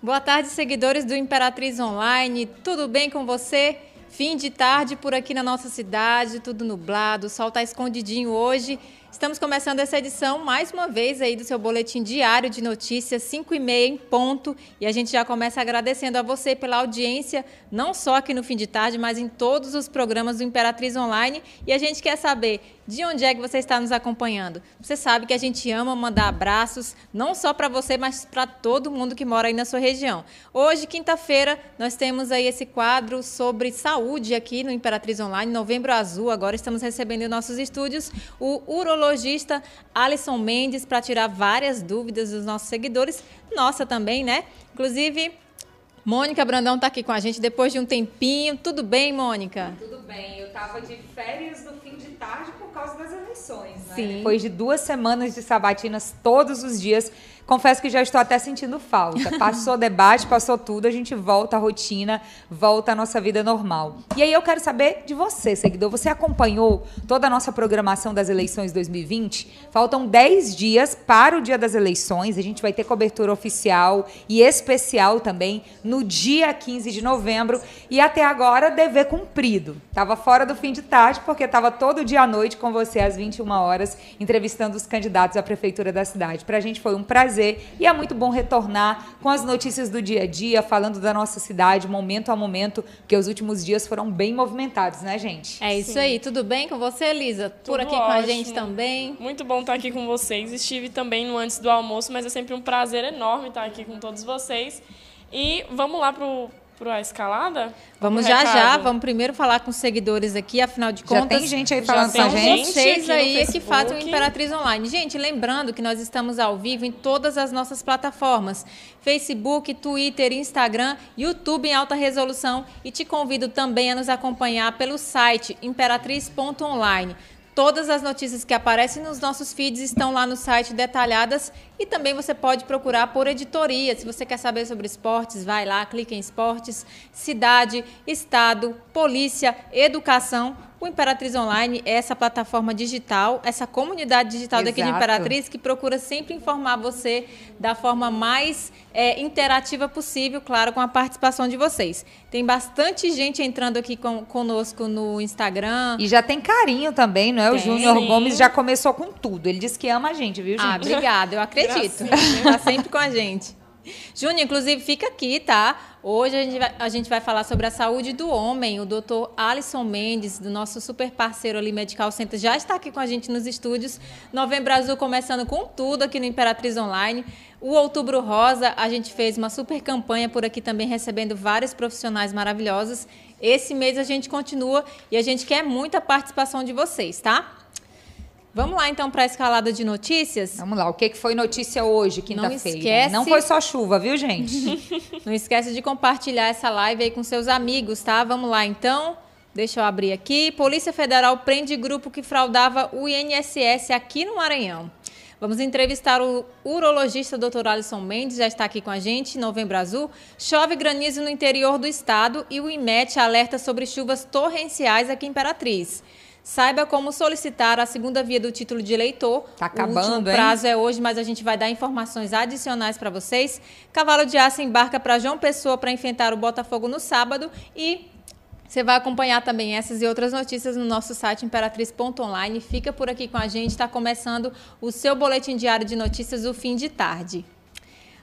Boa tarde, seguidores do Imperatriz Online. Tudo bem com você? Fim de tarde por aqui na nossa cidade, tudo nublado, o sol está escondidinho hoje. Estamos começando essa edição, mais uma vez, aí do seu boletim diário de notícias, 5 e meia em ponto. E a gente já começa agradecendo a você pela audiência, não só aqui no fim de tarde, mas em todos os programas do Imperatriz Online. E a gente quer saber de onde é que você está nos acompanhando. Você sabe que a gente ama mandar abraços, não só para você, mas para todo mundo que mora aí na sua região. Hoje, quinta-feira, nós temos aí esse quadro sobre saúde aqui no Imperatriz Online, Novembro Azul. Agora estamos recebendo em nossos estúdios o urologista Alisson Mendes para tirar várias dúvidas dos nossos seguidores, nossa também, né? Inclusive, Mônica Brandão está aqui com a gente depois de um tempinho. Tudo bem, Mônica? Tudo bem. Eu estava de férias no fim de tarde por causa das eleições, né? Sim. Depois de duas semanas de sabatinas todos os dias, confesso que já estou até sentindo falta. Passou debate, passou tudo, a gente volta à rotina, volta à nossa vida normal. E aí eu quero saber de você, seguidor. Você acompanhou toda a nossa programação das eleições 2020? Faltam 10 dias para o dia das eleições. A gente vai ter cobertura oficial e especial também no dia 15 de novembro. E até agora, dever cumprido. Tava fora do fim de tarde, porque estava todo dia à noite com você às 21 horas, entrevistando os candidatos à prefeitura da cidade. Para a gente foi um prazer prazer e é muito bom retornar com as notícias do dia a dia, falando da nossa cidade, momento a momento, porque os últimos dias foram bem movimentados, né, gente? É isso Sim. aí. Tudo bem com você, Elisa? Por aqui ótimo. com a gente também. Muito bom estar aqui com vocês. Estive também no antes do almoço, mas é sempre um prazer enorme estar aqui com todos vocês. E vamos lá pro para a escalada? Vamos já recado. já, vamos primeiro falar com os seguidores aqui, afinal de contas. Já tem gente aí falando com a gente. Vocês aí que fazem o Imperatriz Online. Gente, lembrando que nós estamos ao vivo em todas as nossas plataformas: Facebook, Twitter, Instagram, YouTube em alta resolução e te convido também a nos acompanhar pelo site imperatriz.online. Todas as notícias que aparecem nos nossos feeds estão lá no site detalhadas e também você pode procurar por editoria. Se você quer saber sobre esportes, vai lá, clique em esportes, cidade, estado, polícia, educação. O Imperatriz Online é essa plataforma digital, essa comunidade digital Exato. daqui de Imperatriz que procura sempre informar você da forma mais é, interativa possível, claro, com a participação de vocês. Tem bastante gente entrando aqui com, conosco no Instagram. E já tem carinho também, não é? Tem. O Júnior Gomes já começou com tudo. Ele disse que ama a gente, viu, ah, gente? Ah, obrigada, eu acredito. Está sempre com a gente. Júnior, inclusive, fica aqui, tá? Hoje a gente, vai, a gente vai falar sobre a saúde do homem. O doutor Alisson Mendes, do nosso super parceiro ali, Medical Center, já está aqui com a gente nos estúdios. Novembro Azul começando com tudo aqui no Imperatriz Online. O Outubro Rosa, a gente fez uma super campanha por aqui também, recebendo vários profissionais maravilhosos. Esse mês a gente continua e a gente quer muita participação de vocês, tá? Vamos lá então para a escalada de notícias? Vamos lá, o que foi notícia hoje, quinta-feira? Não esquece... Não foi só chuva, viu, gente? Não esquece de compartilhar essa live aí com seus amigos, tá? Vamos lá então. Deixa eu abrir aqui. Polícia Federal prende grupo que fraudava o INSS aqui no Maranhão. Vamos entrevistar o urologista Dr. Alisson Mendes, já está aqui com a gente, Novembro Azul. Chove granizo no interior do estado e o IMET alerta sobre chuvas torrenciais aqui em Imperatriz. Saiba como solicitar a segunda via do título de eleitor. Tá acabando, o prazo hein? é hoje, mas a gente vai dar informações adicionais para vocês. Cavalo de Aço embarca para João Pessoa para enfrentar o Botafogo no sábado e você vai acompanhar também essas e outras notícias no nosso site imperatriz.online. Fica por aqui com a gente, está começando o seu boletim diário de notícias, o fim de tarde.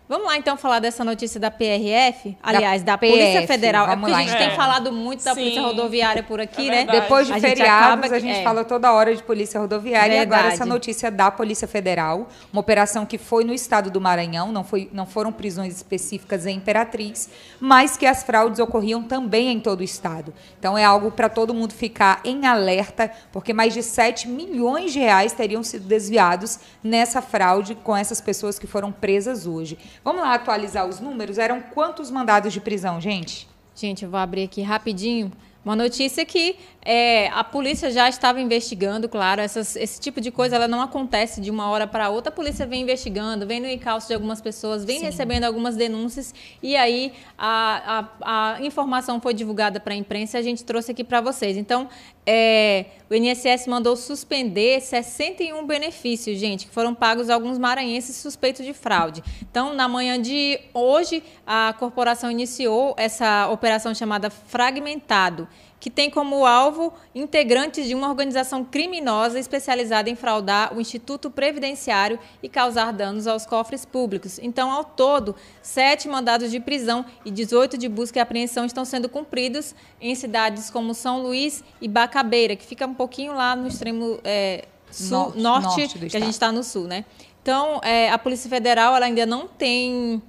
Vamos lá então falar dessa notícia da PRF, aliás, da, da PF, Polícia Federal. É porque a gente é. tem falado muito da Sim. Polícia Rodoviária por aqui, é né? Depois de a feriados, acaba... a gente é. fala toda hora de Polícia Rodoviária verdade. e agora essa notícia da Polícia Federal, uma operação que foi no estado do Maranhão, não, foi, não foram prisões específicas em Imperatriz, mas que as fraudes ocorriam também em todo o estado. Então é algo para todo mundo ficar em alerta, porque mais de 7 milhões de reais teriam sido desviados nessa fraude com essas pessoas que foram presas hoje. Vamos lá atualizar os números? Eram quantos mandados de prisão, gente? Gente, eu vou abrir aqui rapidinho Uma notícia que é, a polícia já estava investigando, claro, essas, esse tipo de coisa ela não acontece de uma hora para outra. A polícia vem investigando, vem no encalço de algumas pessoas, vem Sim. recebendo algumas denúncias e aí a, a, a informação foi divulgada para a imprensa e a gente trouxe aqui para vocês. Então, é, o INSS mandou suspender 61 benefícios, gente, que foram pagos a alguns maranhenses suspeitos de fraude. Então, na manhã de hoje, a corporação iniciou essa operação chamada Fragmentado que tem como alvo integrantes de uma organização criminosa especializada em fraudar o Instituto Previdenciário e causar danos aos cofres públicos. Então, ao todo, sete mandados de prisão e 18 de busca e apreensão estão sendo cumpridos em cidades como São Luís e Bacabeira, que fica um pouquinho lá no extremo é, sul, norte, norte, norte que a gente está no sul, né? Então, é, a Polícia Federal ela ainda não tem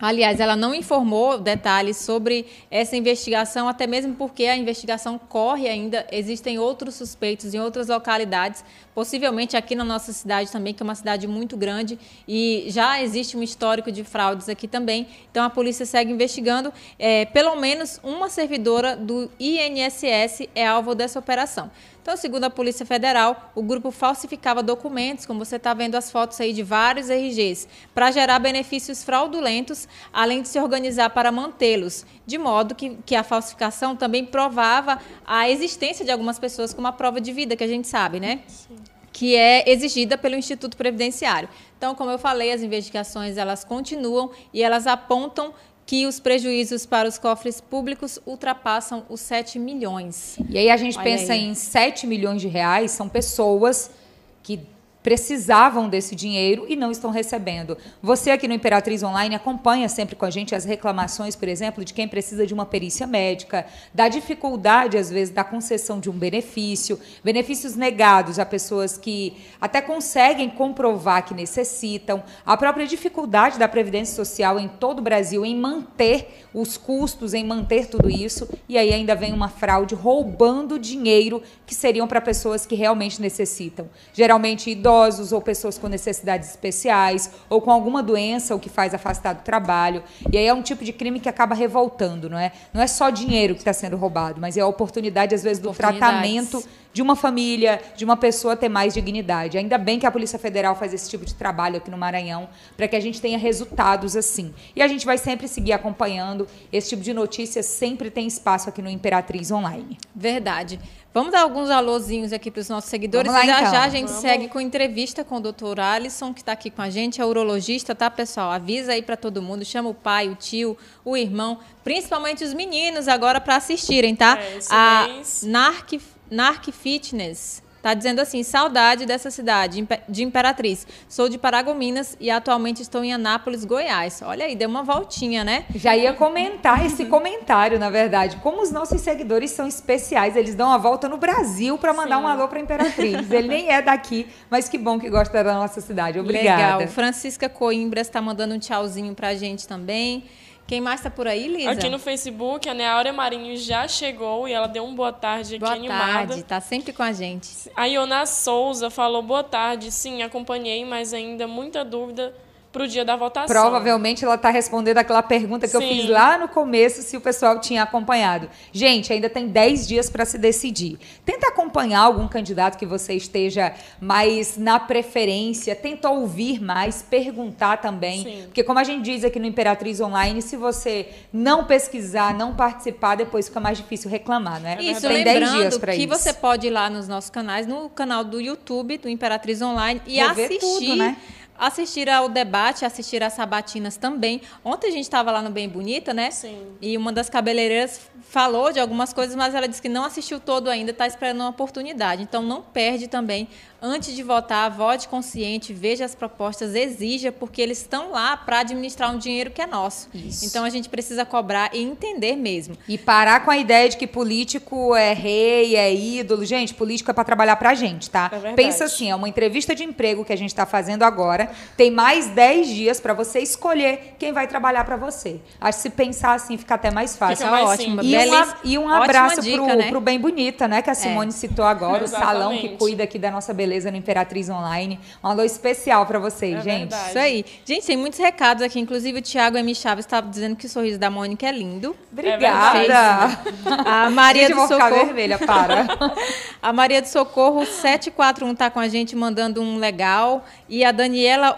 Aliás, ela não informou detalhes sobre essa investigação, até mesmo porque a investigação corre ainda. Existem outros suspeitos em outras localidades, possivelmente aqui na nossa cidade também, que é uma cidade muito grande, e já existe um histórico de fraudes aqui também. Então a polícia segue investigando. É, pelo menos uma servidora do INSS é alvo dessa operação. Então, segundo a Polícia Federal, o grupo falsificava documentos, como você está vendo as fotos aí de vários RGs, para gerar benefícios fraudulentos, além de se organizar para mantê-los, de modo que, que a falsificação também provava a existência de algumas pessoas com uma prova de vida, que a gente sabe, né? Sim que é exigida pelo Instituto Previdenciário. Então, como eu falei, as investigações elas continuam e elas apontam que os prejuízos para os cofres públicos ultrapassam os 7 milhões. E aí a gente Olha pensa aí. em 7 milhões de reais, são pessoas que precisavam desse dinheiro e não estão recebendo. Você aqui no Imperatriz Online acompanha sempre com a gente as reclamações, por exemplo, de quem precisa de uma perícia médica, da dificuldade, às vezes, da concessão de um benefício, benefícios negados a pessoas que até conseguem comprovar que necessitam, a própria dificuldade da Previdência Social em todo o Brasil em manter os custos, em manter tudo isso, e aí ainda vem uma fraude roubando dinheiro que seriam para pessoas que realmente necessitam. Geralmente idosos idosos ou pessoas com necessidades especiais ou com alguma doença o que faz afastar do trabalho. E aí é um tipo de crime que acaba revoltando, não é? Não é só dinheiro que está sendo roubado, mas é a oportunidade, às vezes, do tratamento de uma família, de uma pessoa ter mais dignidade. Ainda bem que a Polícia Federal faz esse tipo de trabalho aqui no Maranhão, para que a gente tenha resultados assim. E a gente vai sempre seguir acompanhando. Esse tipo de notícias sempre tem espaço aqui no Imperatriz Online. Verdade. Vamos dar alguns alôzinhos aqui para os nossos seguidores. Lá, já então. já a gente Vamos. segue com entrevista com o doutor Alisson, que está aqui com a gente, é urologista, tá, pessoal? Avisa aí para todo mundo, chama o pai, o tio, o irmão, principalmente os meninos agora para assistirem, tá? É, a NARC, NARC Fitness Tá dizendo assim: saudade dessa cidade, de Imperatriz. Sou de Paragominas e atualmente estou em Anápolis, Goiás. Olha aí, deu uma voltinha, né? Já ia comentar esse comentário, na verdade. Como os nossos seguidores são especiais, eles dão uma volta no Brasil para mandar Sim. um alô para Imperatriz. Ele nem é daqui, mas que bom que gosta da nossa cidade. Obrigada. Legal. Francisca Coimbras está mandando um tchauzinho para a gente também. Quem mais está por aí, Lisa? Aqui no Facebook, a Neáurea Marinho já chegou e ela deu um boa tarde boa aqui tarde, animada. Boa tarde, está sempre com a gente. A Iona Souza falou boa tarde. Sim, acompanhei, mas ainda muita dúvida para o dia da votação. Provavelmente ela está respondendo aquela pergunta que Sim. eu fiz lá no começo, se o pessoal tinha acompanhado. Gente, ainda tem 10 dias para se decidir. Tenta acompanhar algum candidato que você esteja mais na preferência, tenta ouvir mais, perguntar também. Sim. Porque, como a gente diz aqui no Imperatriz Online, se você não pesquisar, não participar, depois fica mais difícil reclamar, né? Isso, tem lembrando 10 dias que isso. você pode ir lá nos nossos canais, no canal do YouTube do Imperatriz Online e Vou assistir. Tudo, né? Assistir ao debate, assistir às sabatinas também. Ontem a gente estava lá no Bem Bonita, né? Sim. E uma das cabeleireiras falou de algumas coisas, mas ela disse que não assistiu todo ainda, está esperando uma oportunidade. Então não perde também antes de votar, vote consciente, veja as propostas, exija, porque eles estão lá para administrar um dinheiro que é nosso. Isso. Então a gente precisa cobrar e entender mesmo. E parar com a ideia de que político é rei, é ídolo. Gente, político é para trabalhar para a gente, tá? É Pensa assim, é uma entrevista de emprego que a gente está fazendo agora. Tem mais 10 dias para você escolher quem vai trabalhar para você. Acho que se pensar assim fica até mais fácil. Fica mais ótimo. E, uma, e um abraço dica, pro, né? pro Bem Bonita, né? Que a Simone é. citou agora, Exatamente. o salão que cuida aqui da nossa beleza beleza no Imperatriz Online. Um alô especial para vocês, É gente. verdade. Isso aí. Gente, tem muitos recados aqui. Inclusive, o Thiago M. Chaves estava dizendo que o sorriso da Mônica é lindo. Obrigada. A Maria gente, do Socorro. vermelha, para. A Maria do Socorro 741 tá com a gente mandando um legal. E a Daniela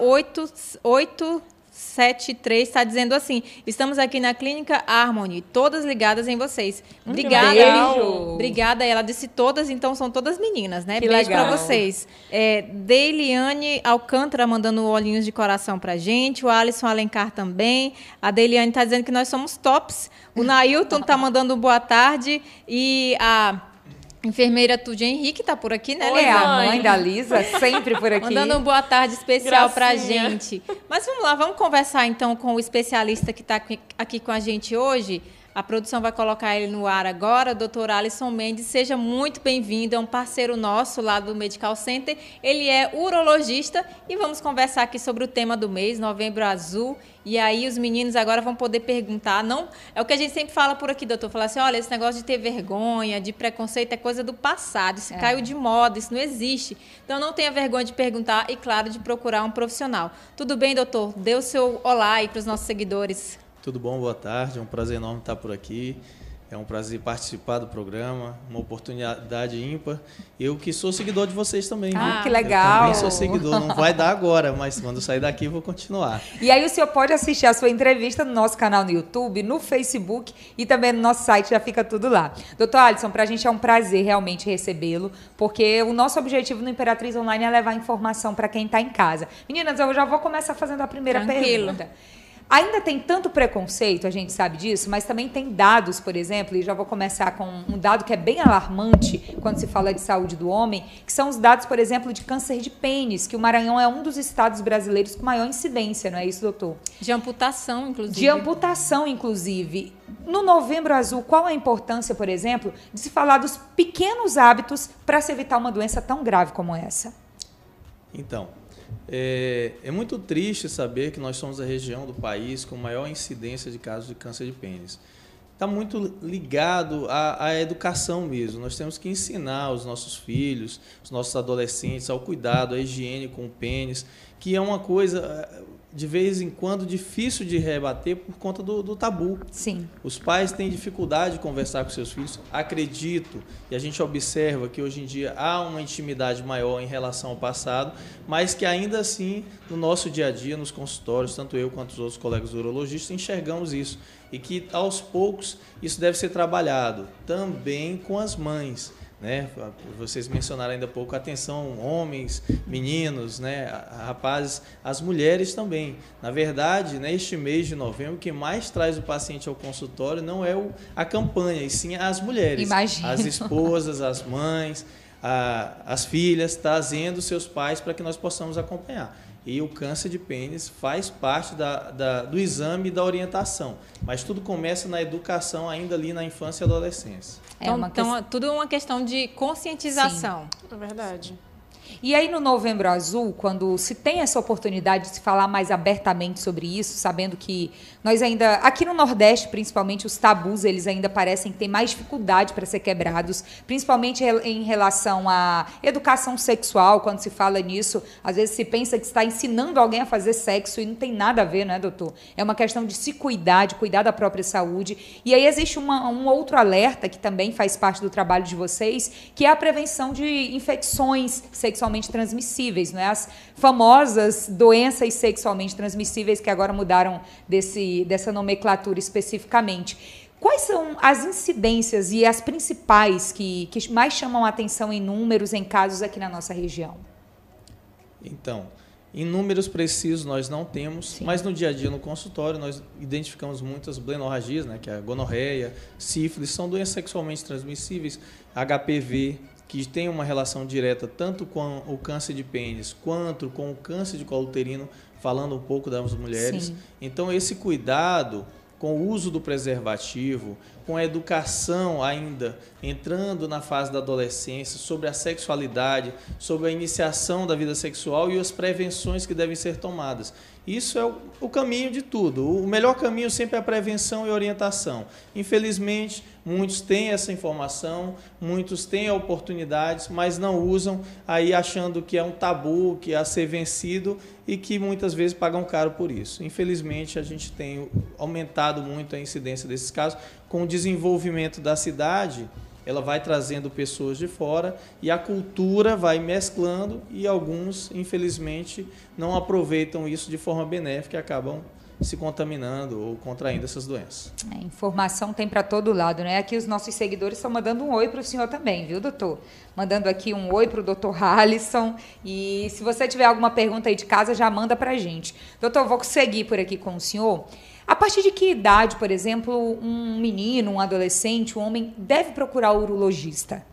8873 está dizendo assim: estamos aqui na Clínica Harmony, todas ligadas em vocês. Obrigada. legal. Obrigada. Ela disse todas, então são todas meninas, né? Que Beijo pra vocês. É, Deiliane Alcântara mandando olhinhos de coração pra gente. O Alisson Alencar também. A Deiliane tá dizendo que nós somos tops. O Nailton tá mandando boa tarde. E a enfermeira Tude Henrique tá por aqui, né, Oi, Lisa? a mãe da Lisa, sempre por aqui. Mandando um boa tarde especial pra Gracinha. gente. Mas vamos lá, vamos conversar então com o especialista que está aqui com a gente hoje. A produção vai colocar ele no ar agora, doutor Alisson Mendes. Seja muito bem-vindo, é um parceiro nosso lá do Medical Center. Ele é urologista e vamos conversar aqui sobre o tema do mês, Novembro Azul. E aí os meninos agora vão poder perguntar, não, é o que a gente sempre fala por aqui, doutor, falar assim, olha, esse negócio de ter vergonha, de preconceito é coisa do passado, isso caiu de moda, isso não existe. Então não tenha vergonha de perguntar e claro, de procurar um profissional. Tudo bem, doutor? Dê o seu olá aí para os nossos seguidores. Tudo bom? Boa tarde. É um prazer enorme estar por aqui. É um prazer participar do programa, uma oportunidade ímpar. Eu que sou seguidor de vocês também. Ah, viu? que Eu legal. também sou seguidor. Não vai dar agora, mas quando eu sair daqui eu vou continuar. E aí o senhor pode assistir a sua entrevista no nosso canal no YouTube, no Facebook e também no nosso site, já fica tudo lá. Doutor Alisson, pra gente é um prazer realmente recebê-lo, porque o nosso objetivo no Imperatriz Online é levar informação para quem está em casa. Meninas, eu já vou começar fazendo a primeira Tranquilo. pergunta. Ainda tem tanto preconceito, a gente sabe disso, mas também tem dados, por exemplo, e já vou começar com um dado que é bem alarmante quando se fala de saúde do homem, que são os dados, por exemplo, de câncer de pênis, que o Maranhão é um dos estados brasileiros com maior incidência, não é isso, doutor? De amputação, inclusive. De amputação, inclusive. No Novembro Azul, qual a importância, por exemplo, de se falar dos pequenos hábitos para se evitar uma doença tão grave como essa? Então, é, é muito triste saber que nós somos a região do país com maior incidência de casos de câncer de pênis. Está muito ligado à, à educação mesmo. Nós temos que ensinar os nossos filhos, os nossos adolescentes ao cuidado, à higiene com o pênis, que é uma coisa, de vez em quando, difícil de rebater por conta do, do tabu. Sim. Os pais têm dificuldade de conversar com seus filhos. Acredito, e a gente observa que hoje em dia há uma intimidade maior em relação ao passado, mas que ainda assim, no nosso dia a dia, nos consultórios, tanto eu quanto os outros colegas urologistas, enxergamos isso. E que aos poucos isso deve ser trabalhado também com as mães. Né? Vocês mencionaram ainda há pouco atenção, homens, meninos, né? rapazes, as mulheres também. Na verdade, neste mês de novembro, o que mais traz o paciente ao consultório não é o, a campanha, e sim as mulheres. Imagino. As esposas, as mães, a- as filhas, trazendo seus pais para que nós possamos acompanhar. E o câncer de pênis faz parte da, da- do exame e da orientação. Mas tudo começa na educação, ainda ali na infância e adolescência. É Então, uma então, questão- tudo uma questão de conscientização. É verdade. E aí no Novembro Azul, quando se tem essa oportunidade de se falar mais abertamente sobre isso, sabendo que nós ainda, aqui no Nordeste principalmente, os tabus eles ainda parecem ter mais dificuldade para ser quebrados, principalmente em relação à educação sexual, quando se fala nisso, às vezes se pensa que está ensinando alguém a fazer sexo e não tem nada a ver, né, doutor? É uma questão de se cuidar, de cuidar da própria saúde. E aí existe uma- um outro alerta que também faz parte do trabalho de vocês, que é a prevenção de infecções sexualmente transmissíveis, não é? As famosas doenças sexualmente transmissíveis que agora mudaram desse, dessa nomenclatura especificamente. Quais são as incidências e as principais que, que mais chamam a atenção em números, em casos aqui na nossa região? Então, em números precisos nós não temos, mas no dia a dia no consultório nós identificamos muitas blenorragias, né, que é a gonorreia, sífilis, são doenças sexualmente transmissíveis, HPV, que tem uma relação direta tanto com o câncer de pênis quanto com o câncer de colo uterino, falando um pouco das mulheres. Sim. Então esse cuidado com o uso do preservativo, com a educação ainda entrando na fase da adolescência sobre a sexualidade, sobre a iniciação da vida sexual e as prevenções que devem ser tomadas. Isso é o, o caminho de tudo. O melhor caminho sempre é a prevenção e orientação. Infelizmente, muitos têm essa informação, muitos têm oportunidades, mas não usam, aí achando que é um tabu, que é a ser vencido e que muitas vezes pagam caro por isso. Infelizmente, a gente tem aumentado muito a incidência desses casos com o desenvolvimento da cidade ela vai trazendo pessoas de fora e a cultura vai mesclando e alguns, infelizmente, não aproveitam isso de forma benéfica e acabam se contaminando ou contraindo essas doenças. É, informação tem para todo lado, né? Aqui os nossos seguidores estão mandando um oi para o senhor também, viu, doutor? Mandando aqui um oi para o doutor Halisson. E se você tiver alguma pergunta aí de casa, já manda para gente. Doutor, vou seguir por aqui com o senhor. A partir de que idade, por exemplo, um menino, um adolescente, um homem deve procurar o urologista?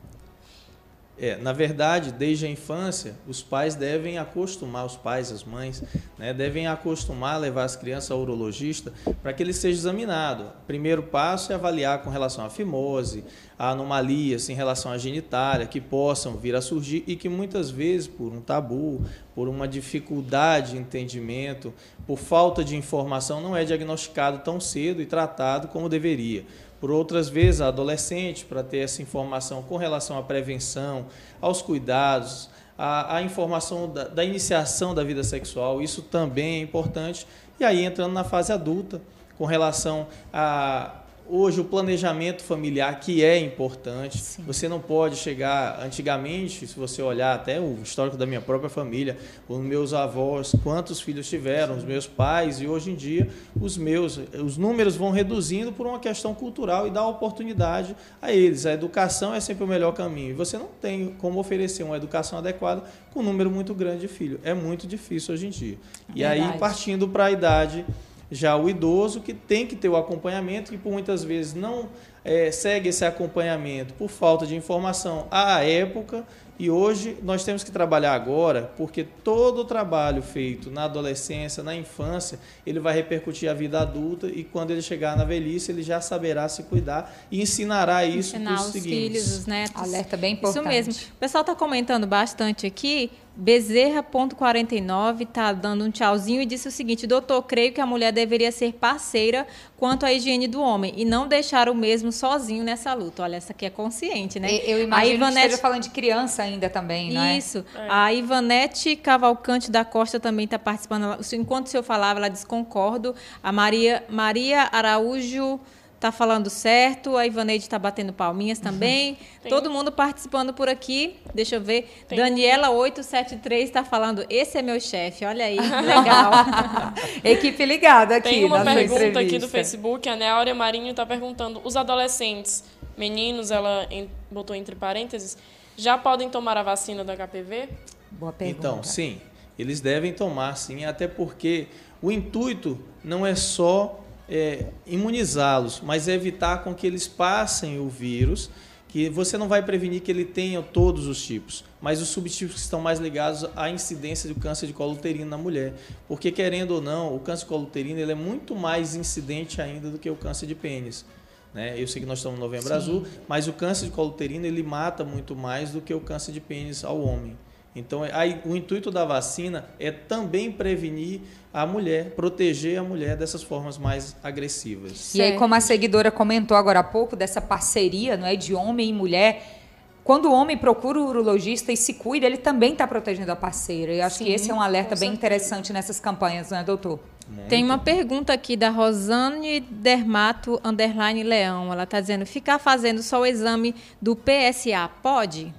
É, na verdade, desde a infância, os pais devem acostumar, os pais, as mães, né, devem acostumar a levar as crianças ao urologista para que ele seja examinado. O primeiro passo é avaliar com relação à fimose, a anomalias em relação à genitália que possam vir a surgir e que muitas vezes, por um tabu, por uma dificuldade de entendimento, por falta de informação, não é diagnosticado tão cedo e tratado como deveria por outras vezes a adolescente, para ter essa informação com relação à prevenção, aos cuidados, a, informação da, da, iniciação da vida sexual, isso também é importante. E aí entrando na fase adulta, com relação a Hoje o planejamento familiar que é importante. Sim. Você não pode chegar antigamente, se você olhar até o histórico da minha própria família, os meus avós, quantos filhos tiveram, os meus pais e hoje em dia os meus, os números vão reduzindo por uma questão cultural e dá oportunidade a eles. A educação é sempre o melhor caminho. E você não tem como oferecer uma educação adequada com um número muito grande de filhos. É muito difícil hoje em dia. E Verdade. aí partindo para a idade já o idoso que tem que ter o acompanhamento, e por muitas vezes não é, segue esse acompanhamento por falta de informação à época e hoje nós temos que trabalhar agora, porque todo o trabalho feito na adolescência, na infância, ele vai repercutir a vida adulta e quando ele chegar na velhice, ele já saberá se cuidar e ensinará isso para os seguintes. filhos, os netos. Alerta bem importante. Isso mesmo. O pessoal está comentando bastante aqui Bezerra.49 está dando um tchauzinho e disse o seguinte: Doutor, creio que a mulher deveria ser parceira quanto à higiene do homem e não deixar o mesmo sozinho nessa luta. Olha, essa aqui é consciente, né? Eu imagino a Ivanete... que esteja falando de criança ainda também, não é? Isso. É. A Ivanete Cavalcante da Costa também está participando. Enquanto o senhor falava, ela diz concordo. A Maria, Maria Araújo está falando certo, a Ivaneide está batendo palminhas também. Tem... Todo mundo participando por aqui. Deixa eu ver. Tem... Daniela 873 está falando: esse é meu chefe. Olha aí, legal. Equipe ligada aqui. Tem uma pergunta aqui do Facebook. A Neáurea Marinho está perguntando: os adolescentes, meninos, ela botou entre parênteses, já podem tomar a vacina do HPV? Boa pergunta. Então, sim. Eles devem tomar, sim, até porque o intuito não é só é, imunizá-los, mas evitar com que eles passem o vírus, que você não vai prevenir que ele tenha todos os tipos, mas os subtipos que estão mais ligados à incidência do câncer de colo uterino na mulher. Porque, querendo ou não, o câncer de colo uterino ele é muito mais incidente ainda do que o câncer de pênis. Né? Eu sei que nós estamos no Novembro Sim. Azul, mas o câncer de colo uterino ele mata muito mais do que o câncer de pênis ao homem. Então, aí, o intuito da vacina é também prevenir a mulher, proteger a mulher dessas formas mais agressivas. E aí, como a seguidora comentou agora há pouco, dessa parceria não é, de homem e mulher, quando o homem procura o urologista e se cuida, ele também está protegendo a parceira. Eu acho Sim, que esse é um alerta bem interessante nessas campanhas, não é, doutor? Muito. Tem uma pergunta aqui da Rosane Dermato Underline Leão. Ela está dizendo: ficar fazendo só o exame do PSA pode?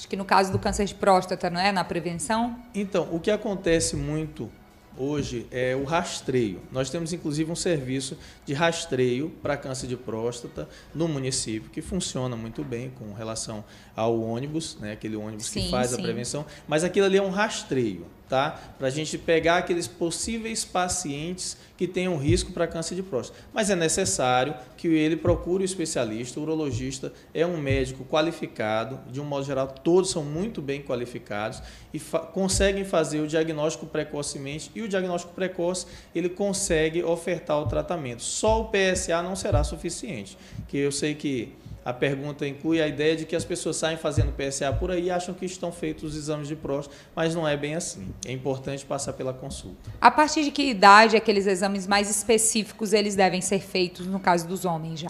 Acho que no caso do câncer de próstata, não é? Na prevenção? Então, o que acontece muito hoje é o rastreio. Nós temos inclusive um serviço de rastreio para câncer de próstata no município que funciona muito bem com relação ao ônibus, né, aquele ônibus sim, que faz sim. a prevenção, mas aquilo ali é um rastreio tá? Para a gente pegar aqueles possíveis pacientes que tenham risco para câncer de próstata. Mas é necessário que ele procure o especialista, o urologista é um médico qualificado, de um modo geral, todos são muito bem qualificados e fa conseguem fazer o diagnóstico precocemente e o diagnóstico precoce ele consegue ofertar o tratamento. Só o PSA não será suficiente, que eu sei que A pergunta inclui a ideia de que as pessoas saem fazendo PSA por aí e acham que estão feitos os exames de próstata, mas não é bem assim. É importante passar pela consulta. A partir de que idade aqueles exames mais específicos eles devem ser feitos no caso dos homens já?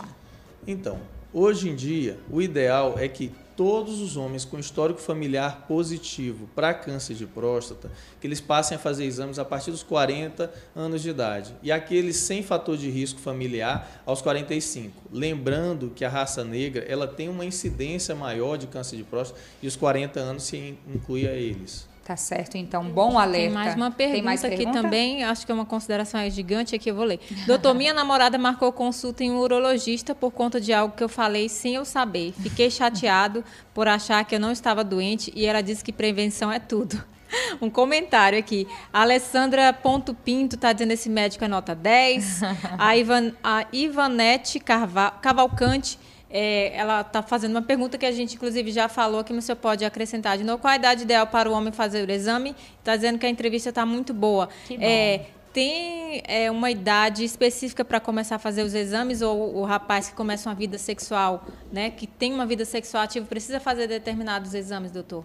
Então, hoje em dia, o ideal é que todos os homens com histórico familiar positivo para câncer de próstata, que eles passem a fazer exames a partir dos 40 anos de idade. E aqueles sem fator de risco familiar aos 45. Lembrando que a raça negra ela tem uma incidência maior de câncer de próstata e os 40 anos se inclui a eles. Tá certo, então, bom alerta. Tem mais uma pergunta mais aqui pergunta? também, acho que é uma consideração gigante aqui, eu vou ler. Doutor, minha namorada marcou consulta em um urologista por conta de algo que eu falei sem eu saber. Fiquei chateado por achar que eu não estava doente e ela disse que prevenção é tudo. Um comentário aqui. A Alessandra Ponto Pinto está dizendo esse médico é nota 10. A, Ivan, a Ivanete Carva, Cavalcante é, ela está fazendo uma pergunta que a gente, inclusive, já falou aqui, mas você pode acrescentar de novo. Qual a idade ideal para o homem fazer o exame? Está dizendo que a entrevista está muito boa. Que bom. É, tem é, uma idade específica para começar a fazer os exames ou o rapaz que começa uma vida sexual, né, que tem uma vida sexual ativa, precisa fazer determinados exames, doutor?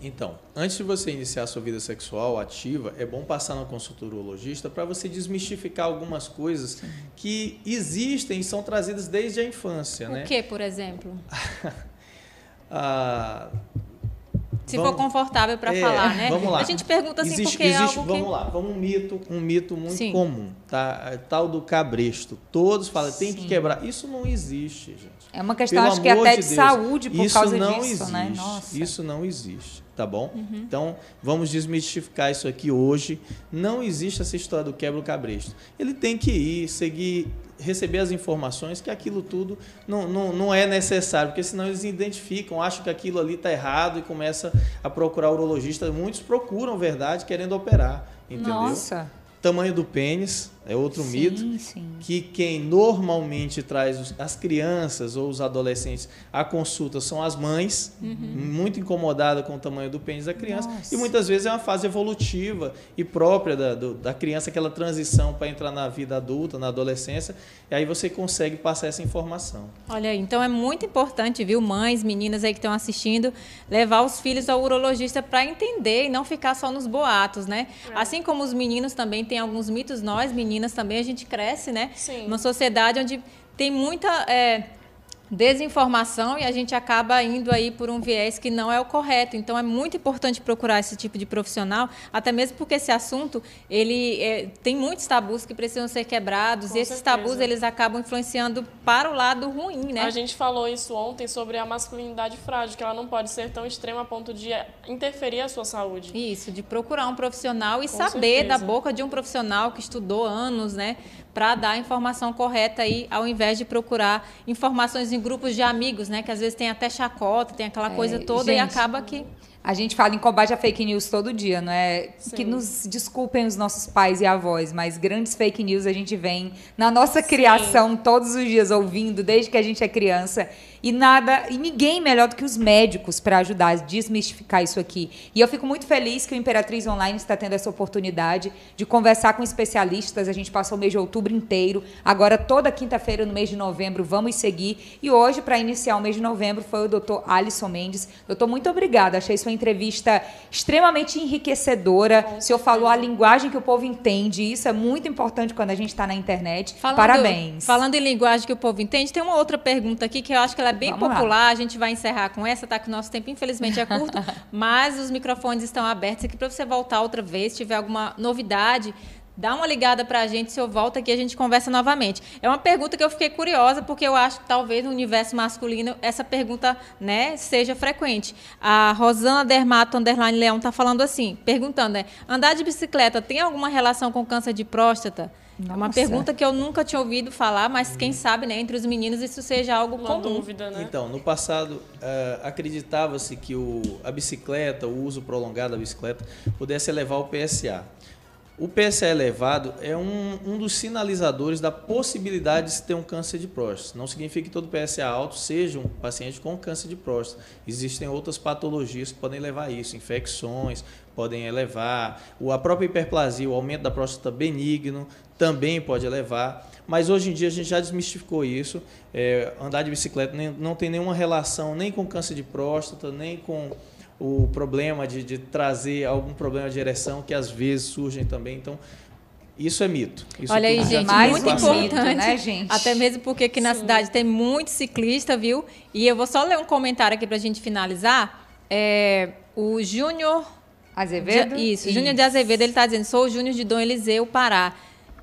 Então, antes de você iniciar a sua vida sexual ativa, é bom passar na consulta urologista para você desmistificar algumas coisas que existem e são trazidas desde a infância, O né? que, por exemplo? Ah, Se vamos- for confortável para é, falar, né? Vamos lá. A gente pergunta assim existe, porque é existe- algo que... Vamos lá, vamos um mito, um mito muito Sim. comum, tá? É Tal do cabresto. Todos falam, tem que Sim. quebrar. Isso não existe, gente. É uma questão, Pelo acho que até de de, Deus. saúde por isso causa não disso, existe. né? Nossa. Isso não existe, tá bom? Uhum. Então, vamos desmistificar isso aqui hoje. Não existe essa história do quebra-cabresto. Ele tem que ir, seguir, receber as informações que aquilo tudo não, não, não é necessário, porque senão eles identificam, acham que aquilo ali está errado e começa a procurar urologista. Muitos procuram, verdade, querendo operar, entendeu? Nossa. Tamanho do pênis é outro mito Sim, sim. que quem normalmente traz os- as crianças ou os adolescentes à consulta são as mães, muito incomodada com o tamanho do pênis da criança. Nossa. E muitas vezes é uma fase evolutiva e própria da, do- da criança, aquela transição para entrar na vida adulta, na adolescência, e aí você consegue passar essa informação. Olha aí, então é muito importante, viu, mães, meninas aí que estão assistindo, levar os filhos ao urologista para entender e não ficar só nos boatos, né? Assim como os meninos também têm alguns mitos, nós meninas também a gente cresce, né? Sim. Numa sociedade onde tem muita é, desinformação e a gente acaba indo aí por um viés que não é o correto. Então é muito importante procurar esse tipo de profissional, até mesmo porque esse assunto ele é, tem muitos tabus que precisam ser quebrados Com e esses certeza. tabus eles acabam influenciando para o lado ruim, né? A gente falou isso ontem sobre a masculinidade frágil, que ela não pode ser tão extrema a ponto de interferir a sua saúde. Isso, de procurar um profissional e Com saber certeza. da boca de um profissional que estudou anos, né, para dar a informação correta aí, ao invés de procurar informações em grupos de amigos, né, que às vezes tem até chacota, tem aquela coisa toda e É, gente, acaba que A gente fala em combate à fake news todo dia, não é? Sim. Que nos desculpem os nossos pais e avós, mas grandes fake news a gente vem na nossa criação todos os dias ouvindo, desde que a gente é criança. E nada, e ninguém melhor do que os médicos para ajudar a desmistificar isso aqui. E eu fico muito feliz que o Imperatriz Online está tendo essa oportunidade de conversar com especialistas. A gente passou o mês de outubro inteiro. Agora, toda quinta-feira, no mês de novembro, vamos seguir. E hoje, para iniciar o mês de novembro, foi o doutor Alisson Mendes. Doutor, muito obrigada. Achei sua entrevista extremamente enriquecedora. o senhor falou a linguagem que o povo entende. Isso é muito importante quando a gente está na internet. Parabéns. Falando em linguagem que o povo entende, tem uma outra pergunta aqui que eu acho que ela é bem Vamos lá. popular. A gente vai encerrar com essa, tá? Que o nosso tempo, infelizmente, é curto, mas os microfones estão abertos aqui para você voltar outra vez. Se tiver alguma novidade, dá uma ligada para a gente. Se eu volto aqui, a gente conversa novamente. É uma pergunta que eu fiquei curiosa, porque eu acho que talvez no universo masculino essa pergunta né, seja frequente. A Rosana Dermato Underline Leão está falando assim, perguntando, né? Andar de bicicleta tem alguma relação com câncer de próstata? É uma Nossa. pergunta que eu nunca tinha ouvido falar, mas quem sabe, né, entre os meninos isso seja algo Uma comum. dúvida, né? Então, no passado, eh, acreditava-se que o, a bicicleta, o uso prolongado da bicicleta, pudesse elevar o PSA. O PSA elevado é um, um dos sinalizadores da possibilidade de se ter um câncer de próstata. Não significa que todo PSA alto seja um paciente com câncer de próstata. Existem outras patologias que podem levar a isso, infecções podem elevar, a própria hiperplasia, o aumento da próstata benigno também pode levar. Mas hoje em dia a gente já desmistificou isso. É, andar de bicicleta nem, não tem nenhuma relação nem com câncer de próstata, nem com o problema de, de trazer algum problema de ereção que às vezes surgem também. Então, isso é mito. Isso Olha aí, gente, mais muito importante. mito, né, gente? Até mesmo porque aqui na Sim. cidade tem muito ciclista, viu? E eu vou só ler um comentário aqui pra gente finalizar. É, o Júnior. Azevedo? de- Isso, Júnior de Azevedo, ele está dizendo: sou o Júnior de Dom Eliseu, Pará.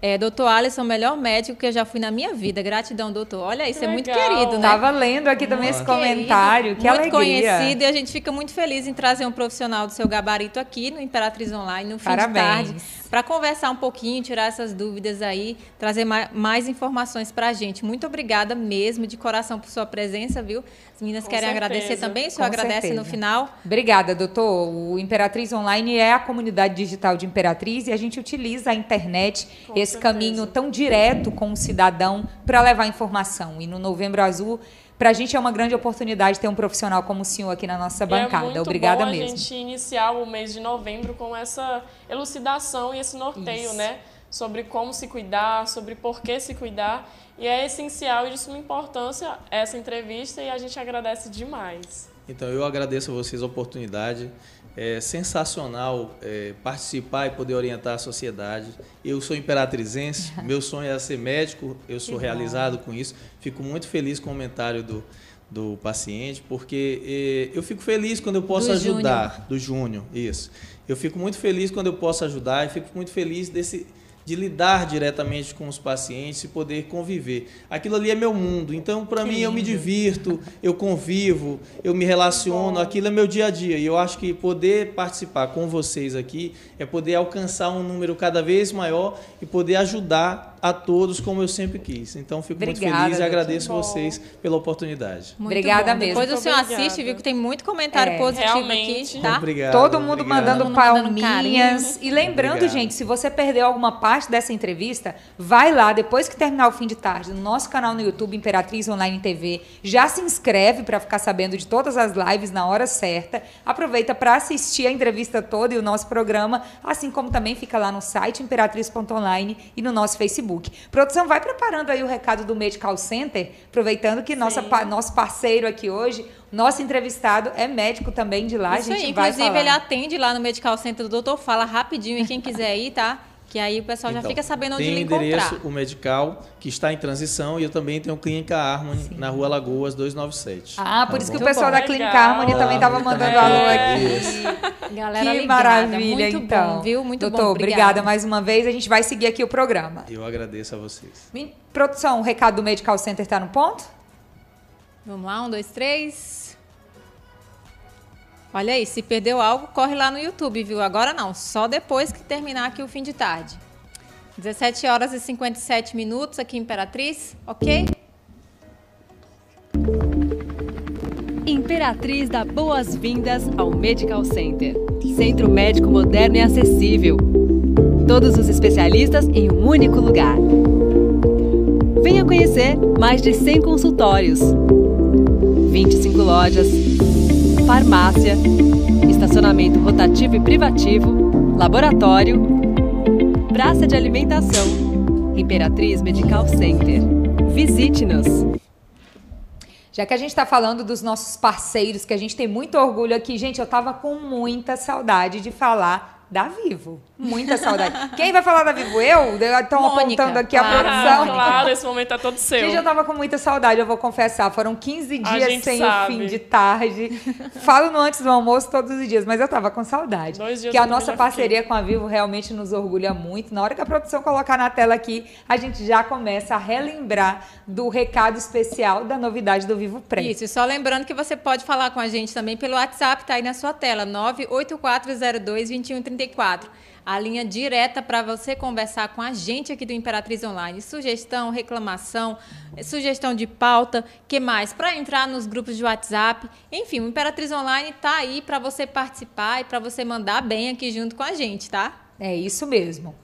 É, doutor Alisson, o melhor médico que eu já fui na minha vida. Gratidão, doutor. Olha, isso é muito Legal. querido, né? Tava lendo aqui também esse Querido, comentário. Que muito alegria. conhecido e a gente fica muito feliz em trazer um profissional do seu gabarito aqui no Imperatriz Online no fim Parabéns. de tarde para conversar um pouquinho, tirar essas dúvidas aí, trazer ma- mais informações para a gente. Muito obrigada mesmo, de coração, por sua presença, viu? As meninas Com querem certeza. agradecer também, o senhor Com agradece certeza. no final. Obrigada, doutor. O Imperatriz Online é a comunidade digital de Imperatriz e a gente utiliza a internet, Com esse certeza. caminho tão direto com o cidadão para levar informação. E no Novembro Azul, para a gente é uma grande oportunidade ter um profissional como o senhor aqui na nossa E bancada. é muito Obrigada bom mesmo. a gente iniciar o mês de novembro com essa elucidação e esse norteio, Isso. né? Sobre como se cuidar, sobre por que se cuidar. E é essencial e de suma importância essa entrevista e a gente agradece demais. Então, eu agradeço a vocês a oportunidade. É sensacional é, participar e poder orientar a sociedade. Eu sou imperatrizense, meu sonho é ser médico, eu sou Que realizado com isso. Fico muito feliz com o comentário do, do paciente, porque eh, eu fico feliz quando eu posso Do ajudar. Do Júnior, isso. Eu fico muito feliz quando eu posso ajudar e fico muito feliz desse de lidar diretamente com os pacientes e poder conviver. Aquilo ali é meu mundo. Então, para mim, eu me divirto, eu convivo, eu me relaciono. Aquilo é meu dia a dia. E eu acho que poder participar com vocês aqui é poder alcançar um número cada vez maior e poder ajudar a todos como eu sempre quis. Então, fico muito Obrigada, feliz e agradeço Bom. vocês pela oportunidade. Muito Obrigada bom. mesmo. Depois o Muito senhor obrigada. assiste, viu que tem muito comentário É. positivo Realmente. aqui, tá? Obrigado. Todo mundo obrigado. mandando Todo mundo mandando palminhas. E lembrando, Obrigado. gente, se você perdeu alguma parte dessa entrevista, vai lá, depois que terminar o fim de tarde, no nosso canal no YouTube, Imperatriz Online TV. Já se inscreve para ficar sabendo de todas as lives na hora certa. Aproveita para assistir a entrevista toda e o nosso programa, assim como também fica lá no site imperatriz.online e no nosso Facebook. Produção, vai preparando aí o recado do Medical Center, aproveitando que nossa, pa- nosso parceiro aqui hoje, nosso entrevistado é médico também de lá. Isso a gente aí, vai inclusive falar. ele atende lá no Medical Center do doutor, fala rapidinho e quem quiser ir, tá? Que aí o pessoal já Então, fica sabendo onde tem ele o endereço, encontrar. o medical, que está em transição, e eu também tenho Clínica Harmony, na Rua Lagoas 297. Ah, por Tá isso que o pessoal bom. da Clínica Legal. Harmony também estava Ah, mandando é. alô aqui. Galera que ligada, maravilha, muito então. bom, viu? Muito Doutor, bom, obrigada mais uma vez. A gente vai seguir aqui o programa. Eu agradeço a vocês. Produção, o recado do Medical Center está no ponto? Vamos lá, um, dois, três. Olha aí, se perdeu algo, corre lá no YouTube, viu? Agora não, só depois que terminar aqui o fim de tarde. 17 horas e 57 minutos aqui Imperatriz, ok? Imperatriz dá boas-vindas ao Medical Center. Centro médico moderno e acessível. Todos os especialistas em um único lugar. Venha conhecer mais de 100 consultórios, 25 lojas, farmácia, estacionamento rotativo e privativo, laboratório, praça de alimentação. Imperatriz Medical Center. Visite-nos. Já que a gente está falando dos nossos parceiros, que a gente tem muito orgulho aqui, gente, eu tava com muita saudade de falar da Vivo. Muita saudade. Quem vai falar da Vivo? Eu? Estão apontando aqui a claro. produção. claro, esse momento é todo seu. Gente, eu tava com muita saudade, eu vou confessar. Foram 15 A dias sem sabe. o fim de tarde. Falo no antes do almoço todos os dias, mas eu tava com saudade. Dois dias que a nossa parceria com a Vivo realmente nos orgulha muito. Na hora que a produção colocar na tela aqui, a gente já começa a relembrar do recado especial da novidade do Vivo Pré. Isso, e só lembrando que você pode falar com a gente também pelo WhatsApp, tá aí na sua tela, 98402-2134. A linha direta para você conversar com a gente aqui do Imperatriz Online. Sugestão, reclamação, sugestão de pauta, que mais? Para entrar nos grupos de WhatsApp. Enfim, o Imperatriz Online tá aí para você participar e para você mandar bem aqui junto com a gente, tá? É isso mesmo.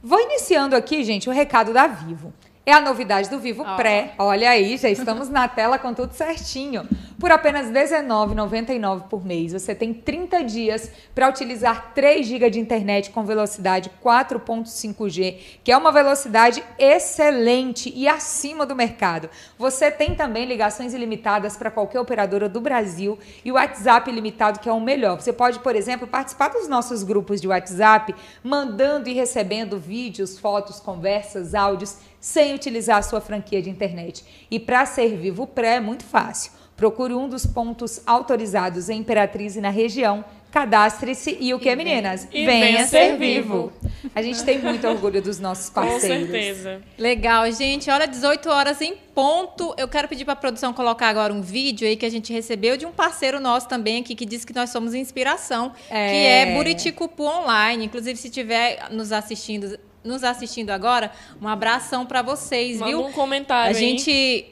Vou iniciando aqui, gente, o recado da Vivo. É a novidade do Vivo Ó. Pré. Olha aí, já estamos na tela com tudo certinho. Por apenas R$19,99 por mês, você tem 30 dias para utilizar 3 GB de internet com velocidade 4.5G, que é uma velocidade excelente e acima do mercado. Você tem também ligações ilimitadas para qualquer operadora do Brasil e o WhatsApp ilimitado, que é o melhor. Você pode, por exemplo, participar dos nossos grupos de WhatsApp, mandando e recebendo vídeos, fotos, conversas, áudios, sem utilizar a sua franquia de internet. E para ser Vivo Pré é muito fácil. Procure um dos pontos autorizados em Imperatriz e na região. Cadastre-se e o que, meninas? E venha ser vivo. A gente tem muito orgulho dos nossos Com parceiros. certeza. Legal, gente. Olha, 18 horas em ponto. Eu quero pedir para a produção colocar agora um vídeo aí que a gente recebeu de um parceiro nosso também aqui que disse que nós somos inspiração, É. que é Buriticupu Online. Inclusive, se estiver nos assistindo, nos assistindo agora, um abração para vocês, Manda viu? um comentário A aí. gente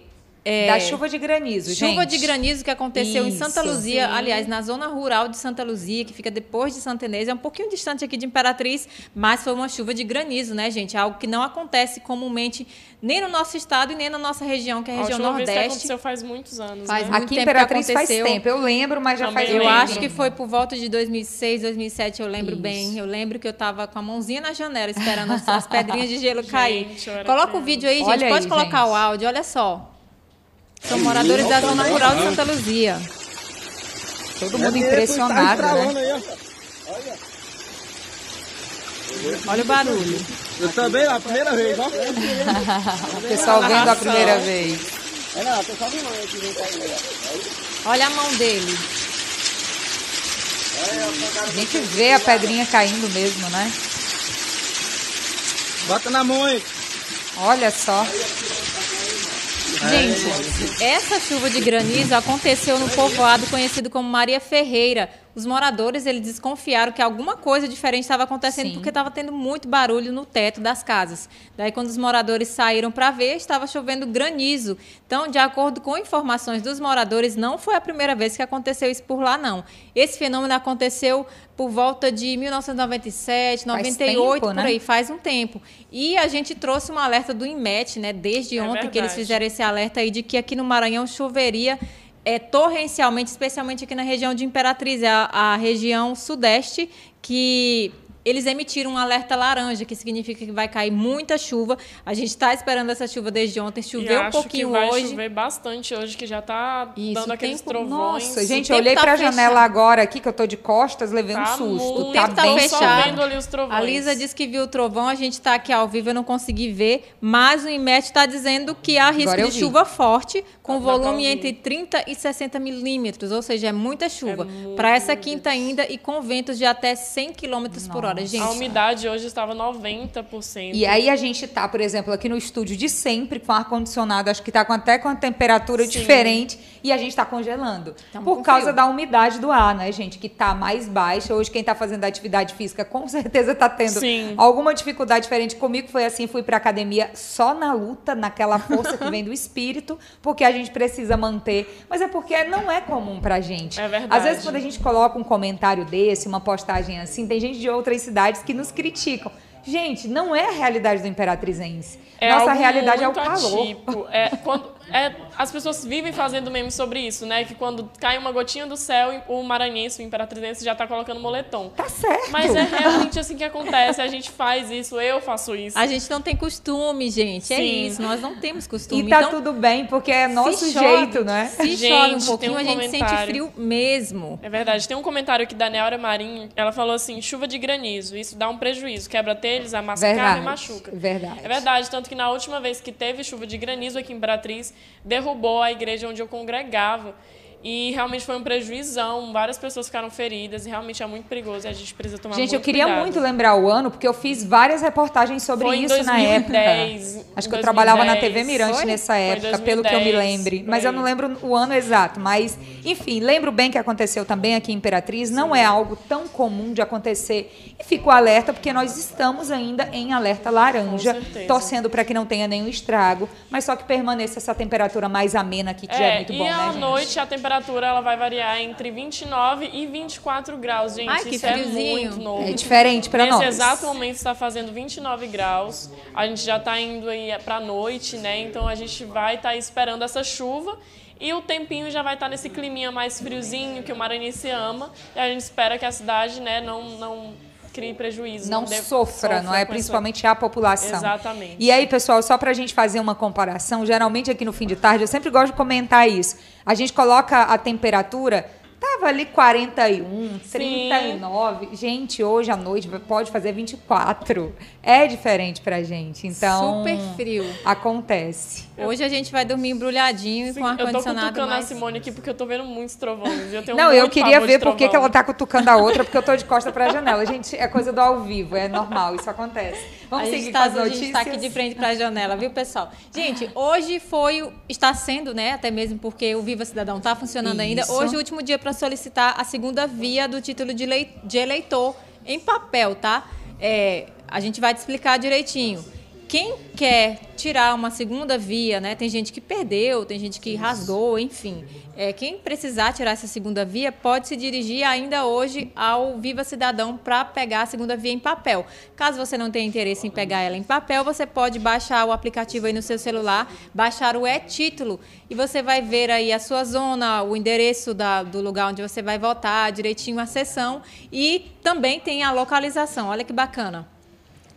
é, Da chuva de granizo, gente. Chuva de granizo que aconteceu em Santa Isso. Luzia, Sim. aliás, na zona rural de Santa Luzia, que fica depois de Santa Inês, é um pouquinho distante aqui de Imperatriz, mas foi uma chuva de granizo, né, gente? Algo que não acontece comumente nem no nosso estado e nem na nossa região, que é a A região última vez que Nordeste. aconteceu faz muitos anos, Faz né? muito Aqui em Imperatriz faz tempo. Eu lembro, mas já Também faz Eu lembro. acho que foi por volta de 2006, 2007, eu lembro Isso. bem. Eu lembro que eu tava com a mãozinha na janela esperando as, as pedrinhas de gelo cair. Gente, Coloca o vídeo aí, gente. Olha Pode aí, colocar gente. o áudio, olha só. São moradores da zona rural de Santa Luzia. Todo mundo impressionado, né? Olha o barulho. Eu também, a primeira vez, ó. O pessoal vendo a primeira vez. É, aí. Olha a mão dele. A gente vê a pedrinha caindo mesmo, né? Bota na mão aí. Olha só. Gente, essa chuva de granizo aconteceu no povoado conhecido como Maria Ferreira. Os moradores eles desconfiaram que alguma coisa diferente estava acontecendo Sim. porque estava tendo muito barulho no teto das casas. Daí, quando os moradores saíram para ver, estava chovendo granizo. Então, de acordo com informações dos moradores, não foi a primeira vez que aconteceu isso por lá, não. Esse fenômeno aconteceu por volta de 1997, Faz 98, tempo, por né? aí, faz um tempo. E a gente trouxe um alerta do INMET, né, desde É ontem que eles fizeram esse alerta aí de que aqui no Maranhão choveria é, torrencialmente, especialmente aqui na região de Imperatriz, é a, a região sudeste, que eles emitiram um alerta laranja, que significa que vai cair muita chuva. A gente está esperando essa chuva desde ontem, choveu um acho pouquinho que vai hoje. chover bastante hoje, que já tá Isso, dando aqueles tempo- trovões. Nossa, gente, eu olhei tá pra fechado. janela agora aqui, que eu tô de costas, levei um Tá susto. muito, tempo tá bem fechado. ali os trovões. A Lisa disse que viu o trovão, a gente está aqui ao vivo, eu não consegui ver, mas o IMET está dizendo que há risco Agora de vi. chuva forte, com pra volume entre 30 e 60 milímetros, ou seja, é muita chuva. muito, Para essa quinta ainda e com ventos de até 100 quilômetros por hora. Gente, A umidade hoje estava 90%. E aí a gente tá, por exemplo, aqui no estúdio de sempre, com ar-condicionado, acho que tá com, até com a temperatura Sim. diferente, e a gente tá congelando. Tamo por com causa frio. da umidade do ar, né, gente? Que tá mais baixa. Hoje, quem tá fazendo atividade física, com certeza tá tendo Sim. alguma dificuldade diferente. Comigo foi assim, fui pra academia só na luta, naquela força que vem do espírito, porque a gente precisa manter. Mas é porque não é comum pra gente. É verdade. Às vezes, quando a gente coloca um comentário desse, uma postagem assim, tem gente de outras cidades que nos criticam. Gente, não é a realidade do imperatrizense. É Nossa realidade é o calor. atípico. É, quando, é, as pessoas vivem fazendo memes sobre isso, né? Que quando cai uma gotinha do céu, o maranhense, o imperatrizense, já tá colocando moletom. Tá certo. Mas é realmente assim que acontece. A gente faz isso, eu faço isso. a gente não tem costume, gente. É Sim. isso, nós não temos costume. E tá então, tudo bem, porque é nosso chove, jeito, né? Se Gente, chove um pouquinho, um a gente sente frio mesmo. É verdade. Tem um comentário aqui da Neora Marinho. Ela falou assim: chuva de granizo. Isso dá um prejuízo. Quebra telhas, amassa carne Verdade. e machuca. Verdade. É verdade. Tanto que na última vez que teve chuva de granizo aqui em Imperatriz, derrubou a igreja onde eu congregava. E realmente foi um prejuizão. Várias pessoas ficaram feridas. E realmente é muito perigoso. E a gente precisa tomar Gente, muito eu queria cuidado. muito lembrar o ano, porque eu fiz várias reportagens sobre Foi isso na 2010, época. Acho que eu trabalhava na 2010. TV Mirante Foi? nessa época, pelo que eu me 2010, lembre. Mas eu não lembro o ano exato. Mas, enfim, lembro bem que aconteceu também aqui em Imperatriz. Não é algo tão comum de acontecer. E fico alerta, porque nós estamos ainda em alerta laranja, torcendo para que não tenha nenhum estrago, mas só que permaneça essa temperatura mais amena aqui, que já é muito bom, e né, à gente? noite a temperatura temperatura ela vai variar entre 29 e 24 graus, gente. Ai, que Isso é friozinho. muito novo. É diferente para Nesse nós. exato momento está fazendo 29 graus. A gente já está indo aí para noite, né? Então a gente vai estar esperando essa chuva. E o tempinho já vai estar nesse climinha mais friozinho que o maranhense ama. E a gente espera que a cidade, né, não, não crie prejuízo. não dê- sofra, não é? essa- Principalmente a população. Exatamente. E aí, pessoal, só pra gente fazer uma comparação, geralmente aqui no fim de tarde, eu sempre gosto de comentar isso. A gente coloca a temperatura, tava ali 41, 39. Gente, hoje à noite pode fazer 24. É diferente pra gente. Então, Super frio. acontece. Hoje a gente vai dormir embrulhadinho e Sim, com eu tô ar-condicionado cutucando mais... a Simone aqui porque eu tô vendo muitos trovões. Eu tenho Não, eu queria ver por que ela tá cutucando a outra, porque eu tô de costa pra janela. Gente, é coisa do ao vivo, é normal, isso acontece. Vamos a seguir gente com tá, as a notícias. gente tá aqui de frente para a janela, viu, pessoal? Gente, hoje foi, está sendo, né, até mesmo porque o Viva Cidadão está funcionando ainda. Isso. Hoje é o último dia para solicitar a segunda via do título de, lei- de eleitor em papel, tá? É, a gente vai te explicar direitinho. Quem quer tirar uma segunda via, né? Tem gente que perdeu, tem gente que rasgou, enfim. É, quem precisar tirar essa segunda via pode se dirigir ainda hoje ao Viva Cidadão para pegar a segunda via em papel. Caso você não tenha interesse em pegar ela em papel, você pode baixar o aplicativo aí no seu celular, baixar o e-título e você vai ver aí a sua zona, o endereço da- do lugar onde você vai votar, direitinho a sessão e também tem a localização. Olha que bacana.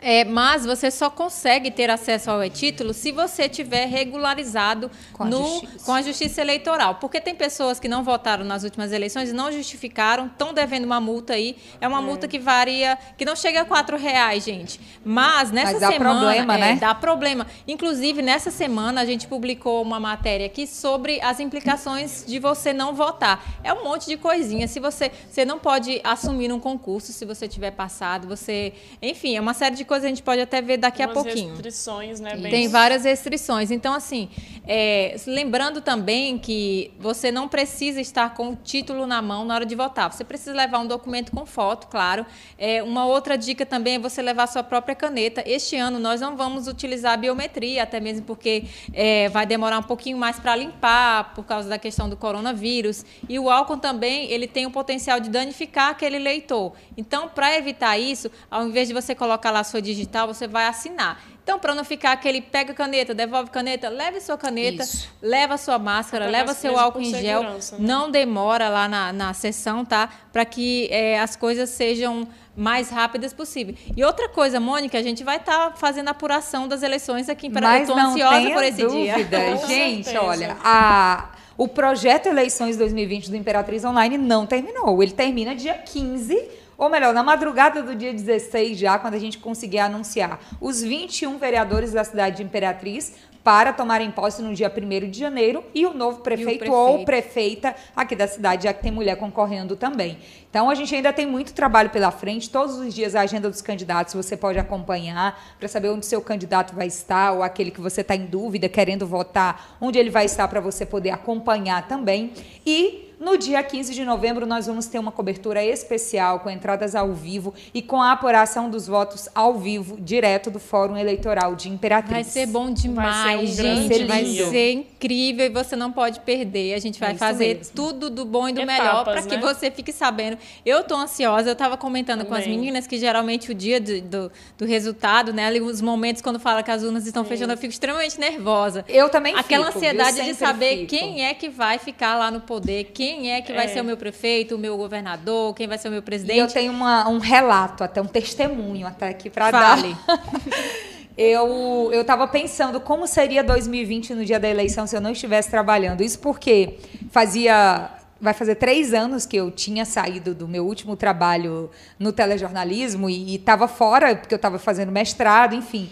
É, mas você só consegue ter acesso ao e-título se você tiver regularizado Com a no, justiça. com a justiça eleitoral. Porque tem pessoas que não votaram nas últimas eleições e não justificaram, estão devendo uma multa aí. É uma multa que varia, que não chega a quatro reais, gente. Mas nessa Mas dá semana. problema, é, né? Dá problema. Inclusive, nessa semana, a gente publicou uma matéria aqui sobre as implicações de você não votar. É um monte de coisinha. Se você, você não pode assumir um concurso se você tiver passado, você. Enfim, é uma série de coisas que a gente pode até ver daqui a pouquinho. restrições, né? bem- Tem várias restrições. Então, assim, é, lembrando também que você não precisa estar com o título na mão na hora de votar. Você precisa levar um documento com foto, claro. É, uma outra dica também é você levar sua própria caneta. Este ano nós não vamos utilizar a biometria, até mesmo porque é, vai demorar um pouquinho mais para limpar por causa da questão do coronavírus. E o álcool também ele tem o potencial de danificar aquele leitor. Então, para evitar isso, ao invés de você colocar lá a sua digital, você vai assinar. Então, para não ficar aquele pega caneta, devolve caneta, leve sua caneta, Isso. leva sua máscara, leva seu álcool em gel. né? Não demora lá na, na sessão, tá? Para que é, as coisas sejam mais rápidas possível. E outra coisa, Mônica, a gente vai estar fazendo a apuração das eleições aqui em Paraná. Mas Eu tô não ansiosa tenha por esse dúvida. dia. Com Gente, certeza. olha, a, o projeto Eleições 2020 do Imperatriz Online não terminou. Ele termina dia 15 ou melhor, na madrugada do dia 16 já, quando a gente conseguir anunciar os 21 vereadores da cidade de Imperatriz para tomarem posse no dia 1º de janeiro e o novo prefeito, ou prefeito. prefeita aqui da cidade, já que tem mulher concorrendo também. Então a gente ainda tem muito trabalho pela frente. Todos os dias a agenda dos candidatos você pode acompanhar para saber onde seu candidato vai estar ou aquele que você está em dúvida, querendo votar, onde ele vai estar para você poder acompanhar também. E no dia 15 de novembro, nós vamos ter uma cobertura especial com entradas ao vivo e com a apuração dos votos ao vivo, direto do Fórum Eleitoral de Imperatriz. Vai ser bom demais, Vai ser um gente. Vai ser incrível e você não pode perder. A gente vai É fazer mesmo. tudo do bom e do Etapas, melhor para que né? você fique sabendo. Eu tô ansiosa, eu tava comentando com as Também. meninas que geralmente o dia do, do, do resultado, né? Ali os momentos quando fala que as urnas estão fechando, eu fico extremamente nervosa. Eu também Aquela fico, ansiedade de saber fico. quem é que vai ficar lá no poder, quem é que vai É. ser o meu prefeito, o meu governador, quem vai ser o meu E eu presidente. tenho uma- um relato, até um testemunho até aqui para dar. Fale. Eu eu estava pensando como seria 2020 no dia da eleição se eu não estivesse trabalhando. Isso porque fazia vai fazer três anos que eu tinha saído do meu último trabalho no telejornalismo e estava fora porque eu estava fazendo mestrado, enfim.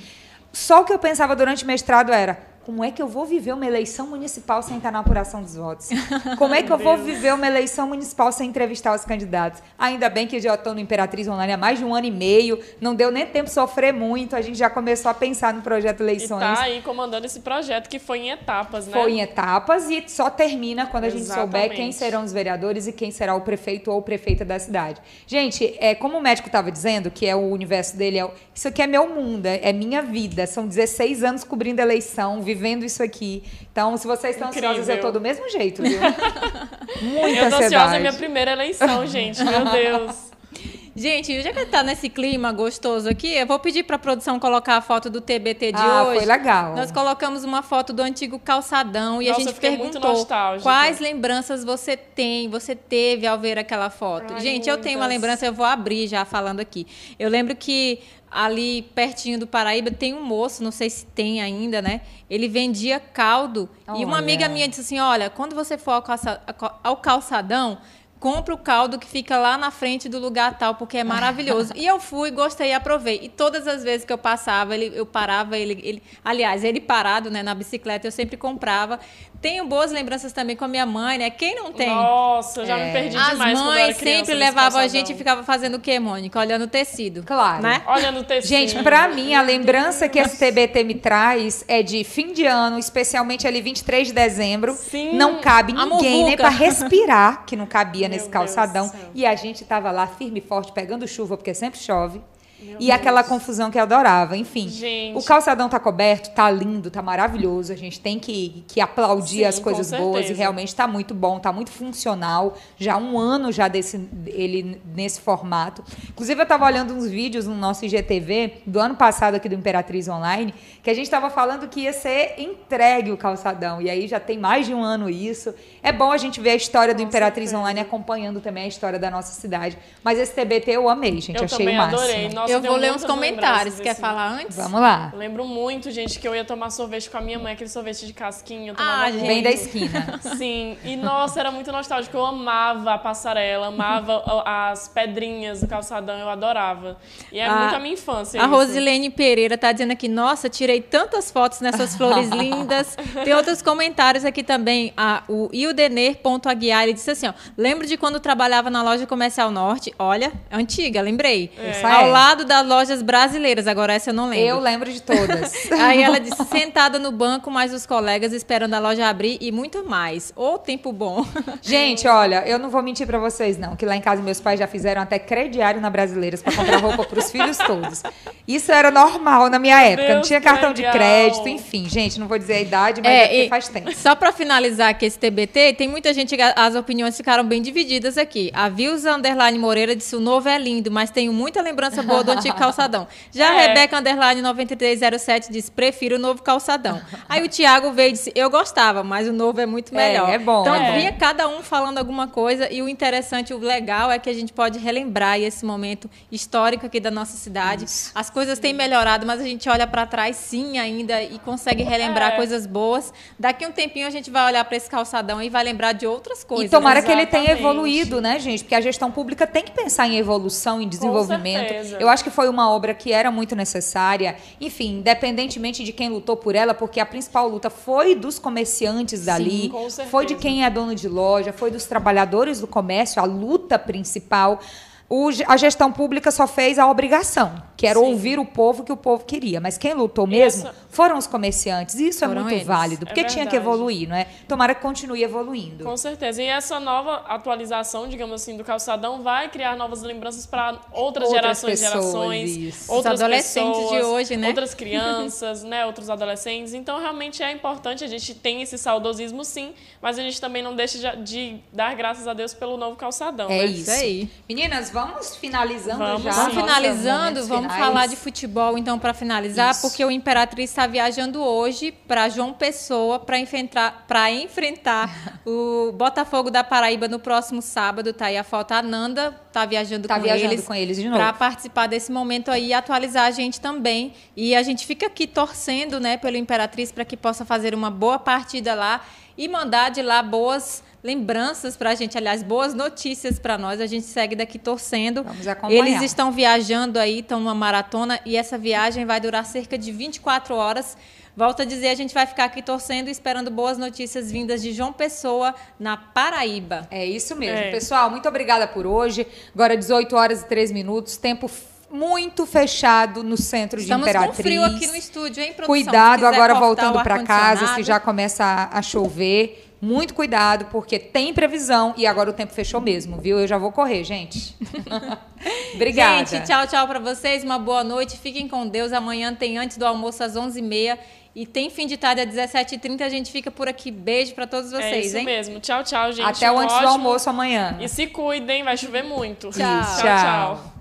Só o que eu pensava durante o mestrado era como é que eu vou viver uma eleição municipal sem estar na apuração dos votos? Como é que eu vou viver uma eleição municipal sem entrevistar os candidatos? Ainda bem que eu já estou no Imperatriz Online há mais de um ano e meio, não deu nem tempo de sofrer muito, a gente já começou a pensar no projeto E Eleições. tá aí comandando esse projeto que foi em etapas, né? Foi em etapas e só termina quando a gente souber Exatamente. quem serão os vereadores e quem será o prefeito ou prefeita da cidade. Gente, é, como o médico estava dizendo, que é o universo dele, é, isso aqui é meu mundo, é, é minha vida. São 16 anos cobrindo eleição, vivendo isso aqui. Então, se vocês estão Incrível. ansiosos, eu tô do mesmo jeito, viu? Muita Eu tô ansiosa, é ansiedade. minha primeira eleição, gente. Meu Deus. Gente, já que tá nesse clima gostoso aqui, eu vou pedir pra produção colocar a foto do TBT de Ah, hoje. foi legal. Nós colocamos uma foto do antigo calçadão e Nossa, a gente perguntou quais lembranças você tem, você teve ao ver aquela foto. Ai, gente, eu tenho uma lembrança, eu vou abrir já falando aqui. Eu lembro que ali pertinho do Paraíba tem um moço, não sei se tem ainda, né? Ele vendia caldo e uma Olha. amiga minha disse assim: "Olha, quando você for ao calçadão, compra o caldo que fica lá na frente do lugar tal, porque é maravilhoso. e eu fui, gostei aprovei. E todas as vezes que eu passava, ele, eu parava, ele, ele. Aliás, ele parado né, na bicicleta, eu sempre comprava. Tenho boas lembranças também com a minha mãe, né? Quem não tem? Nossa, já É. me perdi As demais era mães sempre levavam a gente e ficava fazendo o quê, Mônica? Olhando o tecido. Claro. Né? Olha no tecido. Gente, pra mim, a lembrança que esse TBT me traz é de fim de ano, especialmente ali 23 de dezembro. Sim. Não cabe A ninguém, nem muvuca. pra respirar, que não cabia Meu nesse Deus calçadão. céu. E a gente tava lá firme e forte, pegando chuva, porque sempre chove. E aquela confusão que eu adorava. Enfim, Gente. o calçadão tá coberto, tá lindo, tá maravilhoso. A gente tem que, que aplaudir Sim, as coisas boas e realmente tá muito bom, tá muito funcional. Já um ano já desse ele nesse formato. Inclusive eu tava olhando uns vídeos no nosso IGTV do ano passado aqui do Imperatriz Online, que a gente tava falando que ia ser entregue o calçadão. E aí já tem mais de um ano isso. É bom a gente ver a história do Com Imperatriz certeza. Online acompanhando também a história da nossa cidade. Mas esse TBT eu amei, gente, Eu achei também o máximo. adorei. Nossa, eu vou ler uns comentários. Quer falar antes? Vamos lá. Eu lembro muito, gente, que eu ia tomar sorvete com a minha mãe, aquele sorvete de casquinha. Eu tomava Ah, muito. Bem da esquina. Sim, e nossa, era muito nostálgico. Eu amava a passarela, amava as pedrinhas do calçadão, eu adorava. E é A- muito a minha infância. A isso. Rosilene Pereira tá dizendo aqui, nossa, tirei tantas fotos nessas flores lindas. Tem outros comentários aqui também. A, o Ildener.aguiar, ele disse assim, ó, lembro de quando trabalhava na loja comercial Norte, olha, antiga, lembrei. Essa Ao é. Lado das lojas brasileiras, agora essa eu não lembro. Eu lembro de todas. Aí ela disse, sentada no banco, mais os colegas esperando a loja abrir e muito mais. Ô, tempo bom. Gente, olha, eu não vou mentir pra vocês, não. Que lá em casa meus pais já fizeram até crediário na Brasileiras pra comprar roupa pros filhos todos. Isso era normal na minha época. não Deus, tinha que cartão de legal. crédito, enfim. Gente, não vou dizer a idade, mas é, e faz tempo. Só para finalizar aqui esse TBT, tem muita gente, as opiniões ficaram bem divididas aqui. A Vilza Underline Moreira disse: o novo é lindo, mas tenho muita lembrança boa do antigo calçadão. Já a É. Rebeca Underline 9307 disse: prefiro o novo calçadão. Aí o Thiago veio e disse: eu gostava, mas o novo é muito É, melhor. é bom, Então é bom. vinha cada um falando alguma coisa e o interessante, o legal é que a gente pode relembrar esse momento histórico aqui da nossa cidade. As coisas têm melhorado, mas a gente olha para trás sim ainda e consegue relembrar É. coisas boas. Daqui um tempinho a gente vai olhar para esse calçadão e vai lembrar de outras coisas. E tomara né? que ele tenha evoluído, né, gente? Porque a gestão pública tem que pensar em evolução, em desenvolvimento. Eu acho que foi uma obra que era muito necessária. Enfim, independentemente de quem lutou por ela, porque a principal luta foi dos comerciantes dali, com foi de quem é dono de loja, foi dos trabalhadores do comércio, a luta principal. O- a gestão pública só fez a obrigação, que era Sim. ouvir o povo que o povo queria. Mas quem lutou mesmo Essa- foram os comerciantes. E isso é Foram muito eles. válido, porque É tinha que evoluir, não é? Tomara que continue evoluindo. Com certeza. E essa nova atualização, digamos assim, do calçadão vai criar novas lembranças para outras, Outras gerações e pessoas, gerações. isso. Outras Os adolescentes pessoas, de hoje, né? Outras crianças, né? Outros adolescentes. Então, realmente é importante. A gente tem esse saudosismo, sim, mas a gente também não deixa de, dar graças a Deus pelo novo calçadão. É né? isso. aí. Meninas, vamos finalizando Vamos já. Vamos finalizando, vamos finais. falar de futebol então para finalizar, Isso. porque o Imperatriz está viajando hoje para João Pessoa para enfrentar para enfrentar o Botafogo da Paraíba no próximo sábado, tá aí a foto a Nanda tá viajando Tá com viajando eles com eles de novo. para participar desse momento aí e atualizar a gente também. E a gente fica aqui torcendo, né, pelo Imperatriz para que possa fazer uma boa partida lá e mandar de lá boas lembranças para a gente, aliás, boas notícias para nós. A gente segue daqui torcendo. Vamos acompanhar. Eles estão viajando aí, estão numa maratona e essa viagem vai durar cerca de 24 horas. Volto a dizer, a gente vai ficar aqui torcendo e esperando boas notícias vindas de João Pessoa, na Paraíba. É isso mesmo. É. Pessoal, muito obrigada por hoje. Agora 18 horas e 3 minutos, tempo muito fechado no centro Estamos de com Imperatriz. frio aqui no estúdio, hein, produção? Cuidado agora voltando para casa, se já começa a, a chover. Muito cuidado, porque tem previsão e agora o tempo fechou mesmo, viu? Eu já vou correr, gente. Obrigada. Gente, tchau, tchau para vocês. Uma boa noite. Fiquem com Deus. Amanhã tem antes do almoço às 11h30. E tem fim de tarde às 17h30. A gente fica por aqui. Beijo para todos vocês, é isso hein? mesmo. Tchau, tchau, gente. Até o Um antes do ótimo- almoço amanhã. E se cuidem, vai chover muito. Tchau. tchau. tchau.